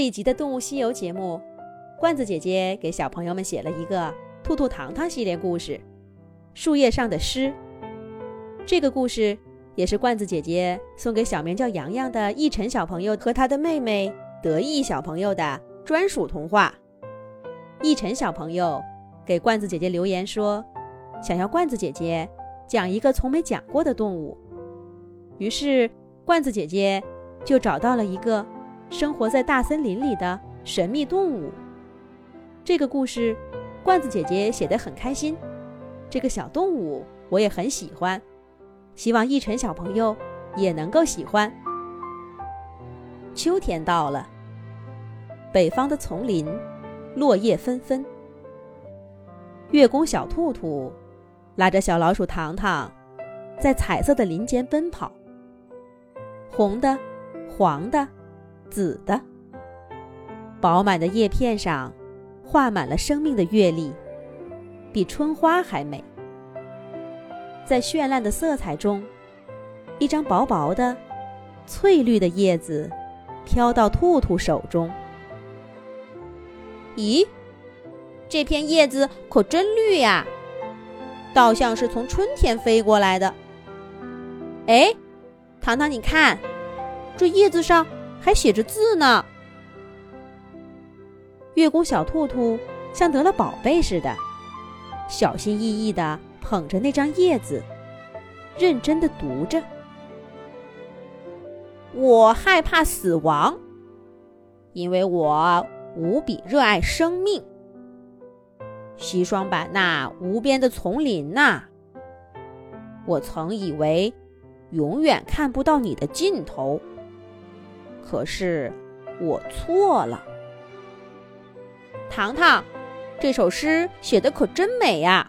这一集的《动物西游》节目，罐子姐姐给小朋友们写了一个《兔兔糖糖》系列故事《树叶上的诗》。这个故事也是罐子姐姐送给小名叫洋洋的逸晨小朋友和他的妹妹得意小朋友的专属童话。逸晨小朋友给罐子姐姐留言说，想要罐子姐姐讲一个从没讲过的动物。于是，罐子姐姐就找到了一个。生活在大森林里的神秘动物。这个故事，罐子姐姐写得很开心。这个小动物我也很喜欢，希望逸晨小朋友也能够喜欢。秋天到了，北方的丛林落叶纷纷。月宫小兔兔拉着小老鼠糖糖，在彩色的林间奔跑。红的，黄的。紫的，饱满的叶片上画满了生命的阅历，比春花还美。在绚烂的色彩中，一张薄薄的、翠绿的叶子飘到兔兔手中。咦，这片叶子可真绿呀，倒像是从春天飞过来的。哎，糖糖，你看，这叶子上。还写着字呢。月宫小兔兔像得了宝贝似的，小心翼翼地捧着那张叶子，认真地读着。我害怕死亡，因为我无比热爱生命。西双版纳无边的丛林呐，我曾以为永远看不到你的尽头。可是，我错了。糖糖，这首诗写的可真美呀。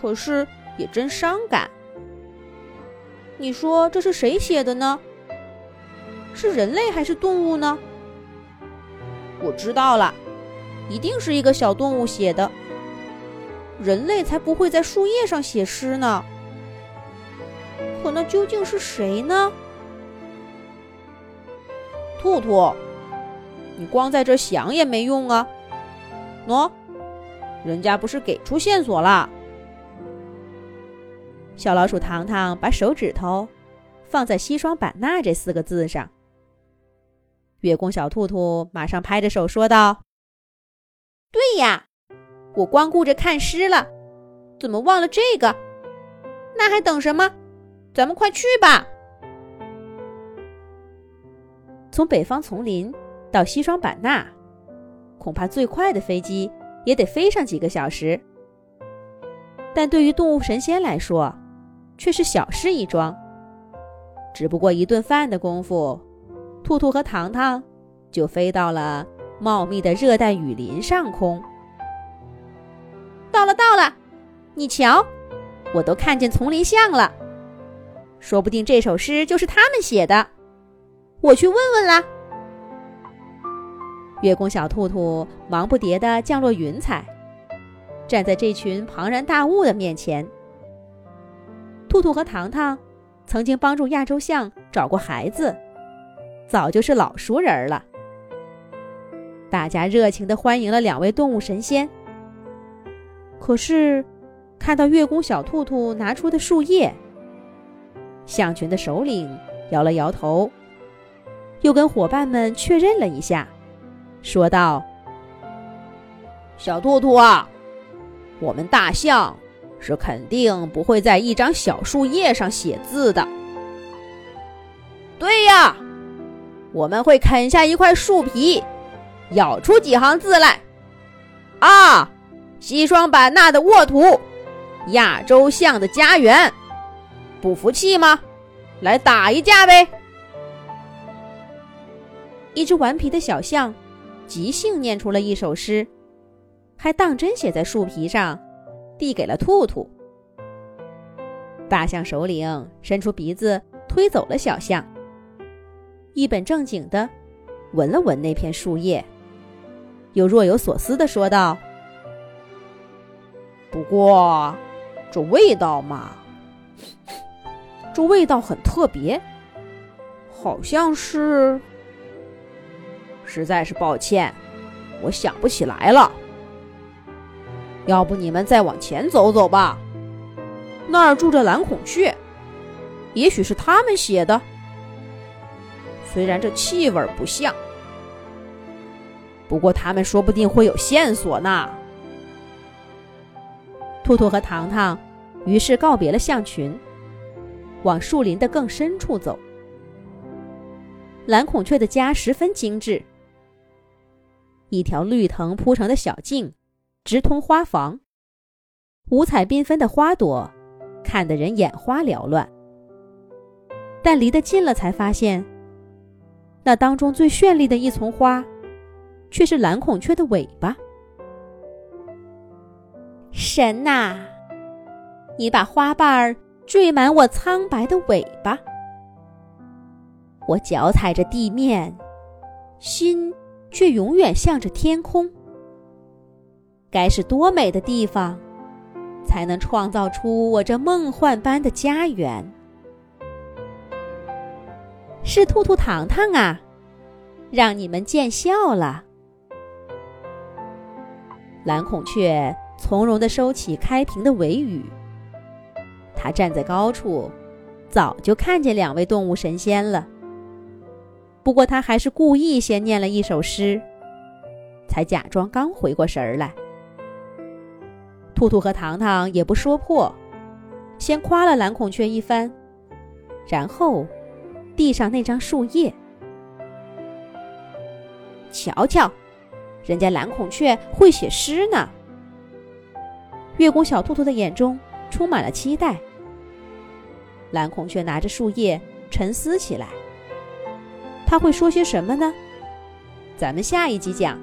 可是也真伤感。你说这是谁写的呢？是人类还是动物呢？我知道了，一定是一个小动物写的。人类才不会在树叶上写诗呢。可那究竟是谁呢？兔兔，你光在这想也没用啊！喏，人家不是给出线索了。小老鼠糖糖把手指头放在“西双版纳”这四个字上。月宫小兔兔马上拍着手说道：“对呀，我光顾着看诗了，怎么忘了这个？那还等什么？咱们快去吧！”从北方丛林到西双版纳，恐怕最快的飞机也得飞上几个小时。但对于动物神仙来说，却是小事一桩。只不过一顿饭的功夫，兔兔和糖糖就飞到了茂密的热带雨林上空。到了，到了！你瞧，我都看见丛林像了。说不定这首诗就是他们写的。我去问问啦。月宫小兔兔忙不迭地降落云彩，站在这群庞然大物的面前。兔兔和糖糖曾经帮助亚洲象找过孩子，早就是老熟人了。大家热情地欢迎了两位动物神仙。可是，看到月宫小兔兔拿出的树叶，象群的首领摇了摇头。又跟伙伴们确认了一下，说道：“小兔兔啊，我们大象是肯定不会在一张小树叶上写字的。对呀，我们会啃下一块树皮，咬出几行字来。啊，西双版纳的沃土，亚洲象的家园，不服气吗？来打一架呗！”一只顽皮的小象，即兴念出了一首诗，还当真写在树皮上，递给了兔兔。大象首领伸出鼻子推走了小象，一本正经的闻了闻那片树叶，又若有所思的说道：“不过，这味道嘛，这味道很特别，好像是……”实在是抱歉，我想不起来了。要不你们再往前走走吧，那儿住着蓝孔雀，也许是他们写的。虽然这气味不像，不过他们说不定会有线索呢。兔兔和糖糖于是告别了象群，往树林的更深处走。蓝孔雀的家十分精致，一条绿藤铺成的小径直通花房，五彩缤纷的花朵看得人眼花缭乱。但离得近了，才发现那当中最绚丽的一丛花，却是蓝孔雀的尾巴。神呐，你把花瓣儿缀满我苍白的尾巴。我脚踩着地面，心却永远向着天空。该是多美的地方，才能创造出我这梦幻般的家园？是兔兔糖糖啊，让你们见笑了。蓝孔雀从容地收起开屏的尾羽，它站在高处，早就看见两位动物神仙了。不过他还是故意先念了一首诗，才假装刚回过神儿来。兔兔和糖糖也不说破，先夸了蓝孔雀一番，然后递上那张树叶。瞧瞧，人家蓝孔雀会写诗呢。月宫小兔兔的眼中充满了期待。蓝孔雀拿着树叶沉思起来。他会说些什么呢？咱们下一集讲。